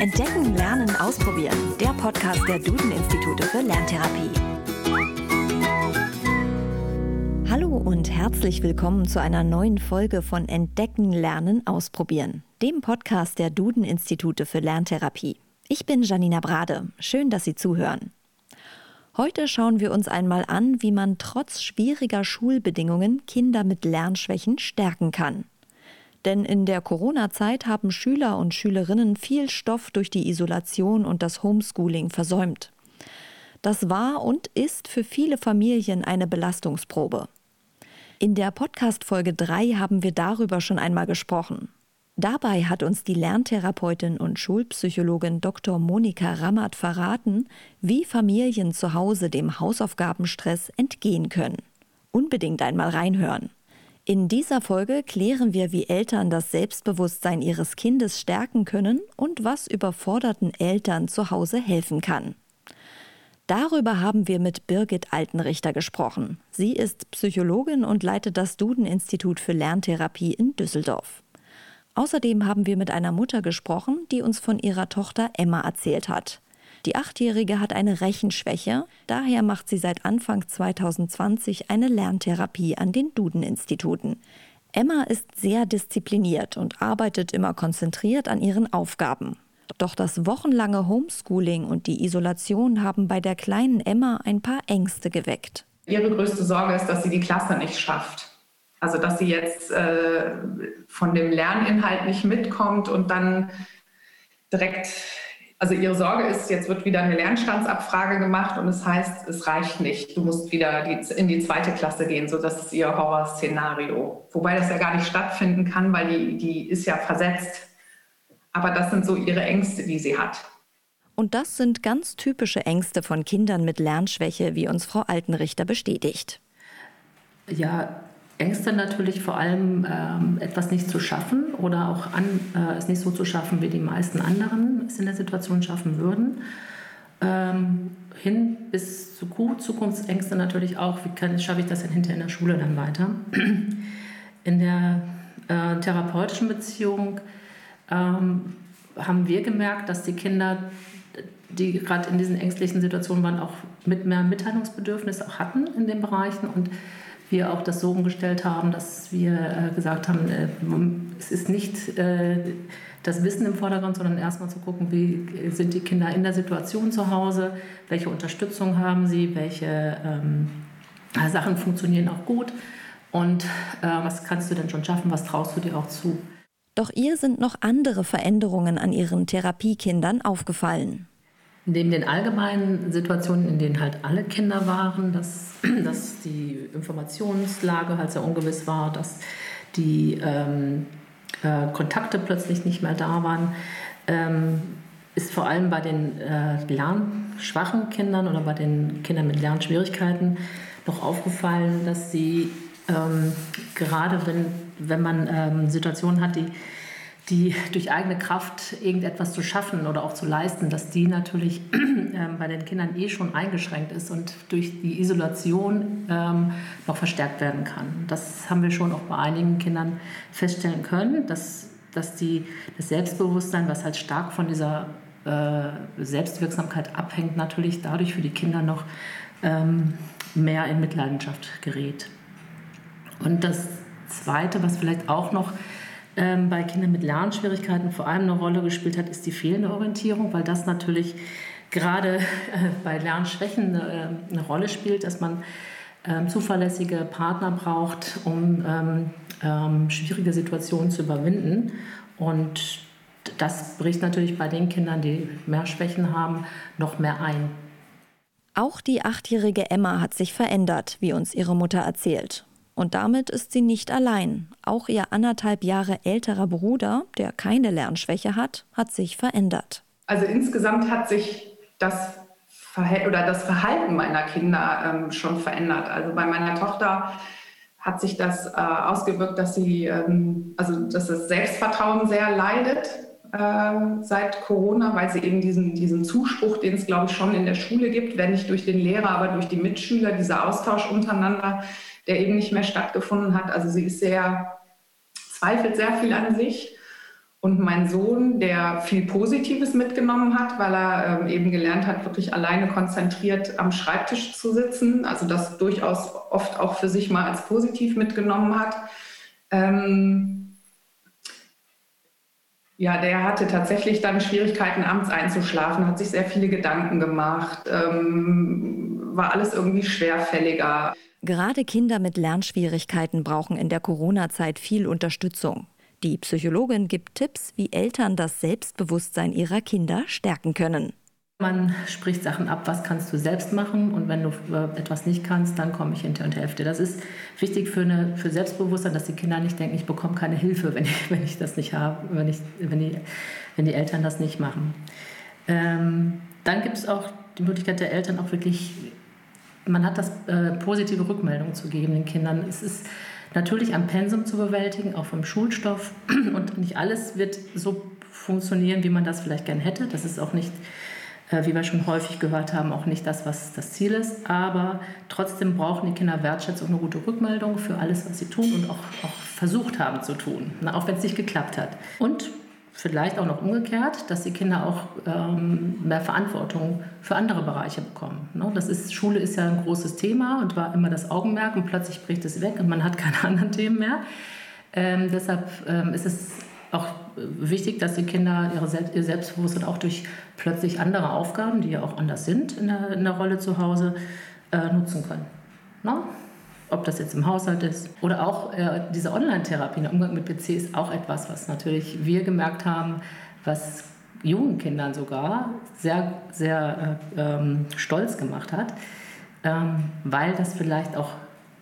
Entdecken, Lernen, Ausprobieren. Der Podcast der Duden-Institute für Lerntherapie. Hallo und herzlich willkommen zu einer neuen Folge von Entdecken, Lernen, Ausprobieren, dem Podcast der Duden-Institute für Lerntherapie. Ich bin Janina Brade. Schön, dass Sie zuhören. Heute schauen wir uns einmal an, wie man trotz schwieriger Schulbedingungen Kinder mit Lernschwächen stärken kann. Denn in der Corona-Zeit haben Schüler und Schülerinnen viel Stoff durch die Isolation und das Homeschooling versäumt. Das war und ist für viele Familien eine Belastungsprobe. In der Podcast-Folge 3 haben wir darüber schon einmal gesprochen. Dabei hat uns die Lerntherapeutin und Schulpsychologin Dr. Monika Rammert verraten, wie Familien zu Hause dem Hausaufgabenstress entgehen können. Unbedingt einmal reinhören. In dieser Folge klären wir, wie Eltern das Selbstbewusstsein ihres Kindes stärken können und was überforderten Eltern zu Hause helfen kann. Darüber haben wir mit Birgit Altenrichter gesprochen. Sie ist Psychologin und leitet das Duden-Institut für Lerntherapie in Düsseldorf. Außerdem haben wir mit einer Mutter gesprochen, die uns von ihrer Tochter Emma erzählt hat. Die Achtjährige hat eine Rechenschwäche, daher macht sie seit Anfang 2020 eine Lerntherapie an den Duden-Instituten. Emma ist sehr diszipliniert und arbeitet immer konzentriert an ihren Aufgaben. Doch das wochenlange Homeschooling und die Isolation haben bei der kleinen Emma ein paar Ängste geweckt. Ihre größte Sorge ist, dass sie die Klasse nicht schafft. Also dass sie jetzt äh, von dem Lerninhalt nicht mitkommt und dann direkt also ihre Sorge ist, jetzt wird wieder eine Lernstandsabfrage gemacht und es heißt, es reicht nicht. Du musst wieder die, in die zweite Klasse gehen. So, das ist ihr Horrorszenario. Wobei das ja gar nicht stattfinden kann, weil die, die ist ja versetzt. Aber das sind so ihre Ängste, die sie hat. Und das sind ganz typische Ängste von Kindern mit Lernschwäche, wie uns Frau Altenrichter bestätigt. Ja, Ängste natürlich vor allem ähm, etwas nicht zu schaffen oder auch an, äh, es nicht so zu schaffen, wie die meisten anderen es in der Situation schaffen würden. Ähm, hin bis zu Zukunftsängste natürlich auch, wie kann, schaffe ich das denn hinterher in der Schule dann weiter. In der äh, therapeutischen Beziehung ähm, haben wir gemerkt, dass die Kinder, die gerade in diesen ängstlichen Situationen waren, auch mit mehr Mitteilungsbedürfnis auch hatten in den Bereichen und wir auch das so umgestellt haben, dass wir äh, gesagt haben, äh, es ist nicht äh, das Wissen im Vordergrund, sondern erstmal zu gucken, wie sind die Kinder in der Situation zu Hause, welche Unterstützung haben sie, welche ähm, Sachen funktionieren auch gut und was kannst du denn schon schaffen, was traust du dir auch zu. Doch ihr sind noch andere Veränderungen an ihren Therapiekindern aufgefallen. Neben den allgemeinen Situationen, in denen halt alle Kinder waren, dass, dass die Informationslage halt sehr ungewiss war, dass die ähm, äh, Kontakte plötzlich nicht mehr da waren, ähm, ist vor allem bei den äh, lernschwachen Kindern oder bei den Kindern mit Lernschwierigkeiten noch aufgefallen, dass sie ähm, gerade wenn, wenn man ähm, Situationen hat, die die durch eigene Kraft irgendetwas zu schaffen oder auch zu leisten, dass die natürlich ähm, bei den Kindern eh schon eingeschränkt ist und durch die Isolation ähm, noch verstärkt werden kann. Das haben wir schon auch bei einigen Kindern feststellen können, dass, dass die, das Selbstbewusstsein, was halt stark von dieser äh, Selbstwirksamkeit abhängt, natürlich dadurch für die Kinder noch ähm, mehr in Mitleidenschaft gerät. Und das Zweite, was vielleicht auch noch ähm, bei Kindern mit Lernschwierigkeiten vor allem eine Rolle gespielt hat, ist die fehlende Orientierung, weil das natürlich gerade äh, bei Lernschwächen eine, äh, eine, Rolle spielt, dass man ähm, zuverlässige Partner braucht, um ähm, ähm, schwierige Situationen zu überwinden. Und das bricht natürlich bei den Kindern, die mehr Schwächen haben, noch mehr ein. Auch die achtjährige Emma hat sich verändert, wie uns ihre Mutter erzählt. Und damit ist sie nicht allein. Auch ihr anderthalb Jahre älterer Bruder, der keine Lernschwäche hat, hat sich verändert. Also insgesamt hat sich das, Verhält oder das Verhalten meiner Kinder ähm, schon verändert. Also bei meiner Tochter hat sich das äh, ausgewirkt, dass sie, ähm, also dass das Selbstvertrauen sehr leidet äh, seit Corona, weil sie eben diesen, diesen Zuspruch, den es glaube ich schon in der Schule gibt, wenn nicht durch den Lehrer, aber durch die Mitschüler, dieser Austausch untereinander, der eben nicht mehr stattgefunden hat. Also sie ist sehr, zweifelt sehr viel an sich. und mein Sohn, der viel Positives mitgenommen hat, weil er ähm, eben gelernt hat, wirklich alleine konzentriert am Schreibtisch zu sitzen, also das durchaus oft auch für sich mal als positiv mitgenommen hat. Ähm, ja, der hatte tatsächlich dann Schwierigkeiten, abends einzuschlafen, hat sich sehr viele Gedanken gemacht, ähm, war alles irgendwie schwerfälliger. Gerade Kinder mit Lernschwierigkeiten brauchen in der Corona-Zeit viel Unterstützung. Die Psychologin gibt Tipps, wie Eltern das Selbstbewusstsein ihrer Kinder stärken können. Man spricht Sachen ab, was kannst du selbst machen und wenn du äh, etwas nicht kannst, dann komme ich hinter und Hälfte. Das ist wichtig für, eine, für Selbstbewusstsein, dass die Kinder nicht denken, ich bekomme keine Hilfe, wenn ich, wenn ich das nicht habe, wenn, ich, wenn, die, wenn die Eltern das nicht machen. Ähm, dann gibt es auch die Möglichkeit der Eltern auch wirklich, man hat das äh, positive Rückmeldung zu geben den Kindern. Es ist natürlich am Pensum zu bewältigen, auch vom Schulstoff. Und nicht alles wird so funktionieren, wie man das vielleicht gern hätte. Das ist auch nicht, äh, wie wir schon häufig gehört haben, auch nicht das, was das Ziel ist. Aber trotzdem brauchen die Kinder Wertschätzung, eine gute Rückmeldung für alles, was sie tun und auch, auch versucht haben zu tun, auch wenn es nicht geklappt hat. Und vielleicht auch noch umgekehrt, dass die Kinder auch ähm, mehr Verantwortung für andere Bereiche bekommen. Ne? Das ist, Schule ist ja ein großes Thema und war immer das Augenmerk und plötzlich bricht es weg und man hat keine anderen Themen mehr. Ähm, deshalb ähm, ist es auch wichtig, dass die Kinder ihre Selbst, ihr Selbstbewusstsein auch durch plötzlich andere Aufgaben, die ja auch anders sind in der, in der Rolle zu Hause, äh, nutzen können. Ne? Ob das jetzt im Haushalt ist oder auch äh, diese Online-Therapie, der Umgang mit PC ist auch etwas, was natürlich wir gemerkt haben, was jungen Kindern sogar sehr, sehr äh, ähm, stolz gemacht hat, ähm, weil das vielleicht auch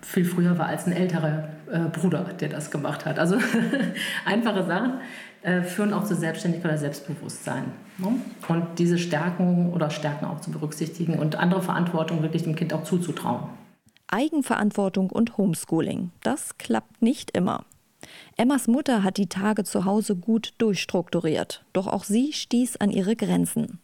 viel früher war als ein älterer äh, Bruder, der das gemacht hat. Also einfache Sachen äh, führen auch zu Selbstständigkeit oder Selbstbewusstsein. Ne? Und diese Stärken oder Stärken auch zu berücksichtigen und andere Verantwortung wirklich dem Kind auch zuzutrauen. Eigenverantwortung und Homeschooling. Das klappt nicht immer. Emmas Mutter hat die Tage zu Hause gut durchstrukturiert, doch auch sie stieß an ihre Grenzen.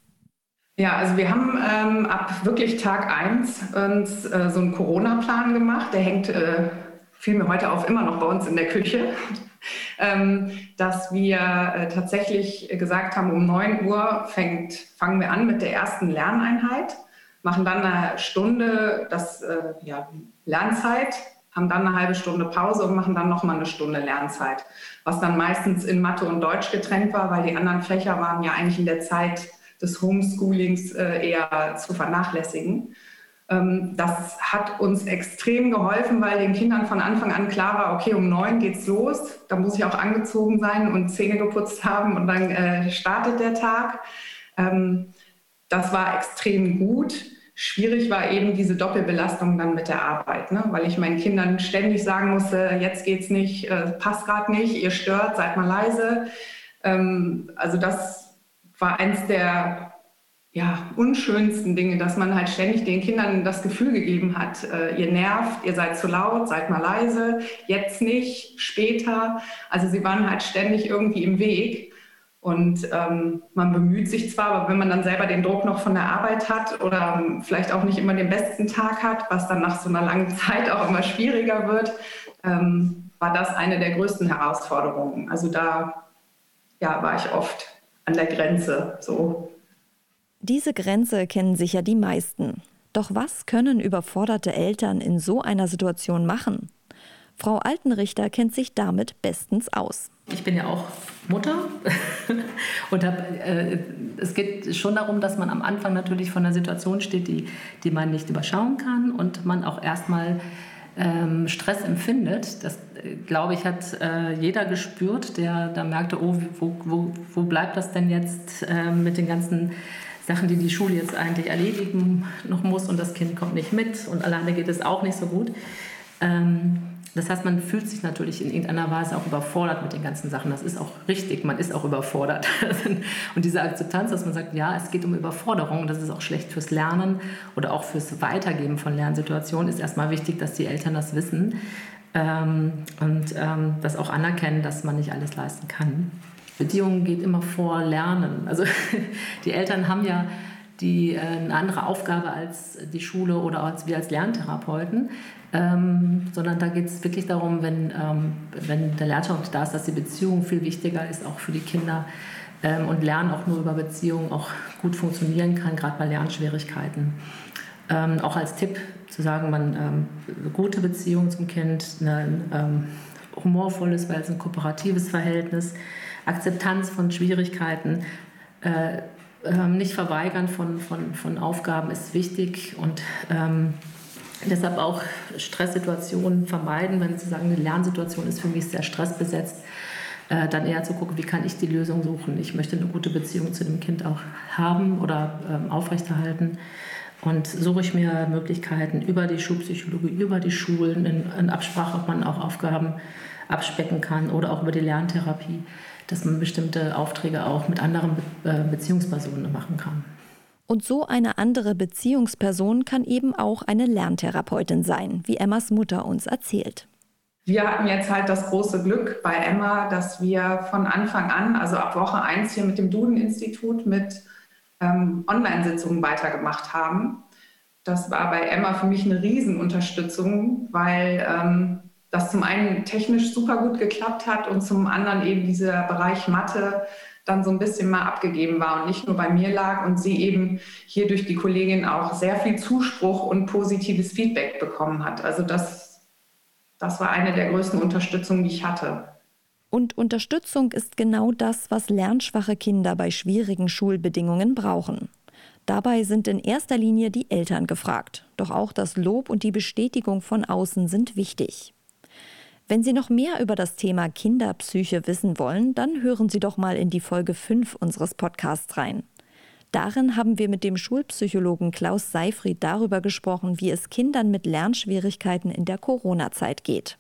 Ja, also wir haben ähm, ab wirklich Tag 1 uns äh, so einen Corona-Plan gemacht. Der hängt, äh, fiel mir heute auf, immer noch bei uns in der Küche. ähm, dass wir äh, tatsächlich gesagt haben, um 9 Uhr fängt, fangen wir an mit der ersten Lerneinheit machen dann eine Stunde das, äh, ja, Lernzeit, haben dann eine halbe Stunde Pause und machen dann nochmal eine Stunde Lernzeit, was dann meistens in Mathe und Deutsch getrennt war, weil die anderen Fächer waren ja eigentlich in der Zeit des Homeschoolings äh, eher zu vernachlässigen. Ähm, das hat uns extrem geholfen, weil den Kindern von Anfang an klar war, okay, um neun geht's los, da muss ich auch angezogen sein und Zähne geputzt haben und dann äh, startet der Tag. Ähm, das war extrem gut. Schwierig war eben diese Doppelbelastung dann mit der Arbeit, ne? weil ich meinen Kindern ständig sagen musste, jetzt geht's nicht, äh, passt gerade nicht, ihr stört, seid mal leise. Ähm, also das war eins der ja, unschönsten Dinge, dass man halt ständig den Kindern das Gefühl gegeben hat, äh, ihr nervt, ihr seid zu laut, seid mal leise, jetzt nicht, später. Also sie waren halt ständig irgendwie im Weg. Und ähm, man bemüht sich zwar, aber wenn man dann selber den Druck noch von der Arbeit hat oder vielleicht auch nicht immer den besten Tag hat, was dann nach so einer langen Zeit auch immer schwieriger wird, ähm, war das eine der größten Herausforderungen. Also da ja, war ich oft an der Grenze. So. Diese Grenze kennen sicher die meisten. Doch was können überforderte Eltern in so einer Situation machen? Frau Altenrichter kennt sich damit bestens aus. Ich bin ja auch Mutter und hab, äh, es geht schon darum, dass man am Anfang natürlich von einer Situation steht, die, die man nicht überschauen kann und man auch erstmal ähm, Stress empfindet. Das, äh, glaube ich, hat äh, jeder gespürt, der da merkte, oh, wo, wo, wo bleibt das denn jetzt äh, mit den ganzen Sachen, die die Schule jetzt eigentlich erledigen noch muss und das Kind kommt nicht mit und alleine geht es auch nicht so gut. Ähm, das heißt, man fühlt sich natürlich in irgendeiner Weise auch überfordert mit den ganzen Sachen. Das ist auch richtig, man ist auch überfordert. und diese Akzeptanz, dass man sagt, ja, es geht um Überforderung, das ist auch schlecht fürs Lernen oder auch fürs Weitergeben von Lernsituationen, ist erstmal wichtig, dass die Eltern das wissen ähm, und ähm, das auch anerkennen, dass man nicht alles leisten kann. Beziehungen geht immer vor Lernen. Also die Eltern haben ja die, äh, eine andere Aufgabe als die Schule oder als wir als Lerntherapeuten, ähm, sondern da geht es wirklich darum, wenn, ähm, wenn der Lernschafft da ist, dass die Beziehung viel wichtiger ist, auch für die Kinder ähm, und Lernen auch nur über Beziehungen auch gut funktionieren kann, gerade bei Lernschwierigkeiten. Ähm, auch als Tipp zu sagen, man ähm, gute Beziehung zum Kind, ein ähm, humorvolles, weil es ein kooperatives Verhältnis, Akzeptanz von Schwierigkeiten, äh, äh, nicht verweigern von, von, von Aufgaben ist wichtig und ähm, deshalb auch Stresssituationen vermeiden, wenn Sie sagen, eine Lernsituation ist für mich sehr stressbesetzt äh, dann eher zu gucken, wie kann ich die Lösung suchen. Ich möchte eine gute Beziehung zu dem Kind auch haben oder ähm, aufrechterhalten. Und suche ich mir Möglichkeiten über die Schulpsychologie, über die Schulen, in, in Absprache, ob man auch Aufgaben abspecken kann oder auch über die Lerntherapie, dass man bestimmte Aufträge auch mit anderen Be äh, Beziehungspersonen machen kann. Und so eine andere Beziehungsperson kann eben auch eine Lerntherapeutin sein, wie Emmas Mutter uns erzählt. Wir hatten jetzt halt das große Glück bei Emma, dass wir von Anfang an, also ab Woche 1 hier mit dem Duden-Institut mit ähm, Online-Sitzungen weitergemacht haben. Das war bei Emma für mich eine Riesenunterstützung, weil ähm, das zum einen technisch super gut geklappt hat und zum anderen eben dieser Bereich Mathe dann so ein bisschen mal abgegeben war und nicht nur bei mir lag und sie eben hier durch die Kollegin auch sehr viel Zuspruch und positives Feedback bekommen hat. Also das das war eine der größten Unterstützungen, die ich hatte. Und Unterstützung ist genau das, was lernschwache Kinder bei schwierigen Schulbedingungen brauchen. Dabei sind in erster Linie die Eltern gefragt. Doch auch das Lob und die Bestätigung von außen sind wichtig. Wenn Sie noch mehr über das Thema Kinderpsyche wissen wollen, dann hören Sie doch mal in die Folge 5 unseres Podcasts rein. Darin haben wir mit dem Schulpsychologen Klaus Seifried darüber gesprochen, wie es Kindern mit Lernschwierigkeiten in der Corona-Zeit geht.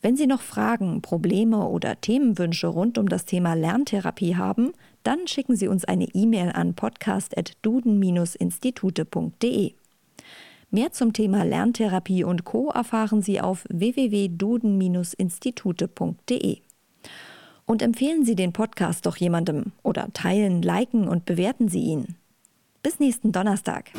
Wenn Sie noch Fragen, Probleme oder Themenwünsche rund um das Thema Lerntherapie haben, dann schicken Sie uns eine E-Mail an podcast.duden-institute.de. Mehr zum Thema Lerntherapie und Co. erfahren Sie auf www.duden-institute.de. Und empfehlen Sie den Podcast doch jemandem oder teilen, liken und bewerten Sie ihn. Bis nächsten Donnerstag.